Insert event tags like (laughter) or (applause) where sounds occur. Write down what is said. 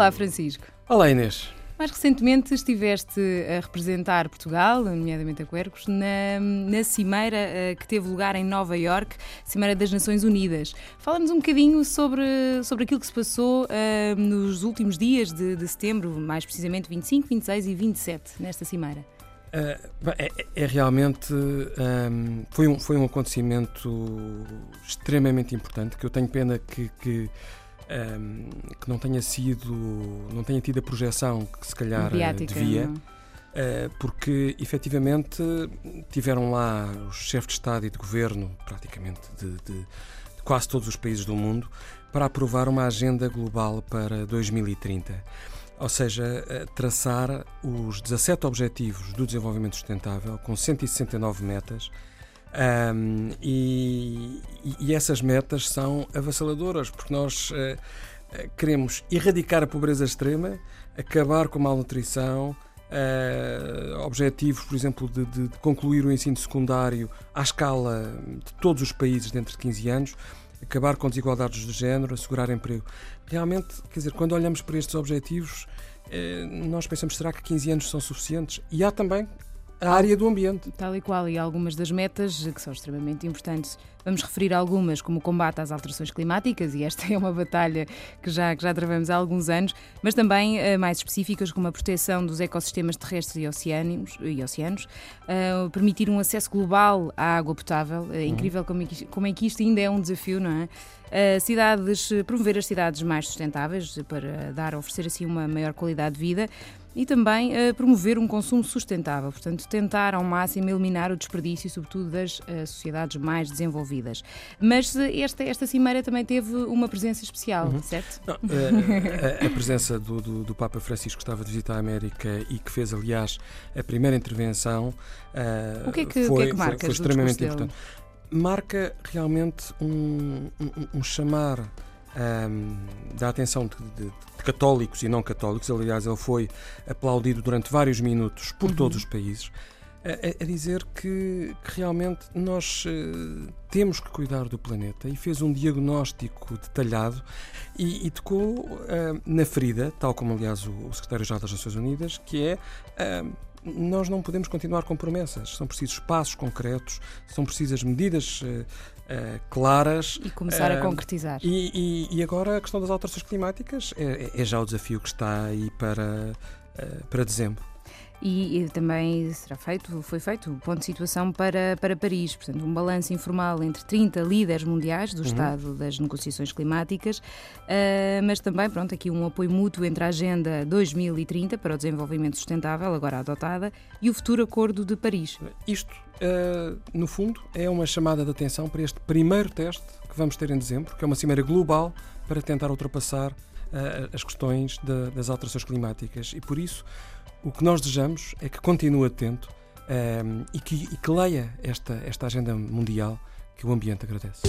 Olá, Francisco. Olá, Inês. Mais recentemente estiveste a representar Portugal, nomeadamente a Quercos, na, na cimeira uh, que teve lugar em Nova York, Cimeira das Nações Unidas. Fala-nos um bocadinho sobre, sobre aquilo que se passou uh, nos últimos dias de, de setembro, mais precisamente 25, 26 e 27, nesta cimeira. Uh, é, é, realmente um, foi, um, foi um acontecimento extremamente importante que eu tenho pena que, que um, que não tenha sido, não tenha tido a projeção que se calhar Mediática, devia. Uh, porque efetivamente tiveram lá os chefes de Estado e de governo, praticamente de, de, de, quase todos os países do mundo, para aprovar uma agenda global para 2030. Ou seja, traçar os 17 Objetivos do Desenvolvimento Sustentável, com 169 metas, um, e, e, essas metas são avassaladoras, porque nós uh, queremos erradicar a pobreza extrema, acabar com a malnutrição, uh, objetivos, por exemplo, de, de, de, concluir o ensino secundário à escala de todos os países dentro de 15 anos, acabar com desigualdades de género, assegurar emprego. Realmente, quer dizer, quando olhamos para estes objetivos, uh, nós pensamos, será que 15 anos são suficientes? E há também a área do ambiente. Tal e qual, e algumas das metas que são extremamente importantes. Vamos referir algumas, como o combate às alterações climáticas, e esta (laughs) é uma batalha que já, que já travamos há alguns anos, mas também uh, mais específicas, como a proteção dos ecossistemas terrestres e oceanos, e oceanos uh, permitir um acesso global à água potável. É incrível como é, que, como é que isto ainda é um desafio, não é? Uh, cidades, promover as cidades mais sustentáveis para dar, oferecer assim uma maior qualidade de vida e também uh, promover um consumo sustentável, portanto, tentar ao máximo eliminar o desperdício, sobretudo das uh, sociedades mais desenvolvidas. Mas uh, esta, esta cimeira também teve uma presença especial, uhum. certo? Não, a, a, presença do, do, do, Papa Francisco que estava de visita à América e que fez, aliás, a primeira intervenção. o que é que, foi, que, é que marca foi, foi extremamente importante. Marca realmente um, um, um chamar um, da atenção de, de, de, católicos e não católicos. Aliás, ele foi aplaudido durante vários minutos por uhum. todos os países. A, a dizer que, que, realmente nós uh, temos que cuidar do planeta e fez um diagnóstico detalhado e, e tocou uh, na ferida, tal como aliás o, o secretário-geral das Nações Unidas, que é uh, nós não podemos continuar com promessas. São precisos passos concretos, são precisas medidas uh, uh, claras. E começar uh, a concretizar. E, e, e, agora a questão das alterações climáticas é, é já o desafio que está aí para, para dezembro e, e, também será feito, foi feito o ponto de situação para, para Paris, portanto, um balanço informal entre 30 líderes mundiais do uhum. estado das negociações climáticas, uh, mas também, pronto, aqui um apoio mútuo entre a Agenda 2030 para o Desenvolvimento Sustentável, agora adotada, e o futuro Acordo de Paris. Isto, uh, no fundo, é uma chamada de atenção para este primeiro teste que vamos ter em dezembro, que é uma cimeira global para tentar ultrapassar as questões de, das alterações climáticas. E por isso, o que nós desejamos é que continue atento um, ehm, e, que, e que leia esta, esta agenda mundial que o ambiente agradece.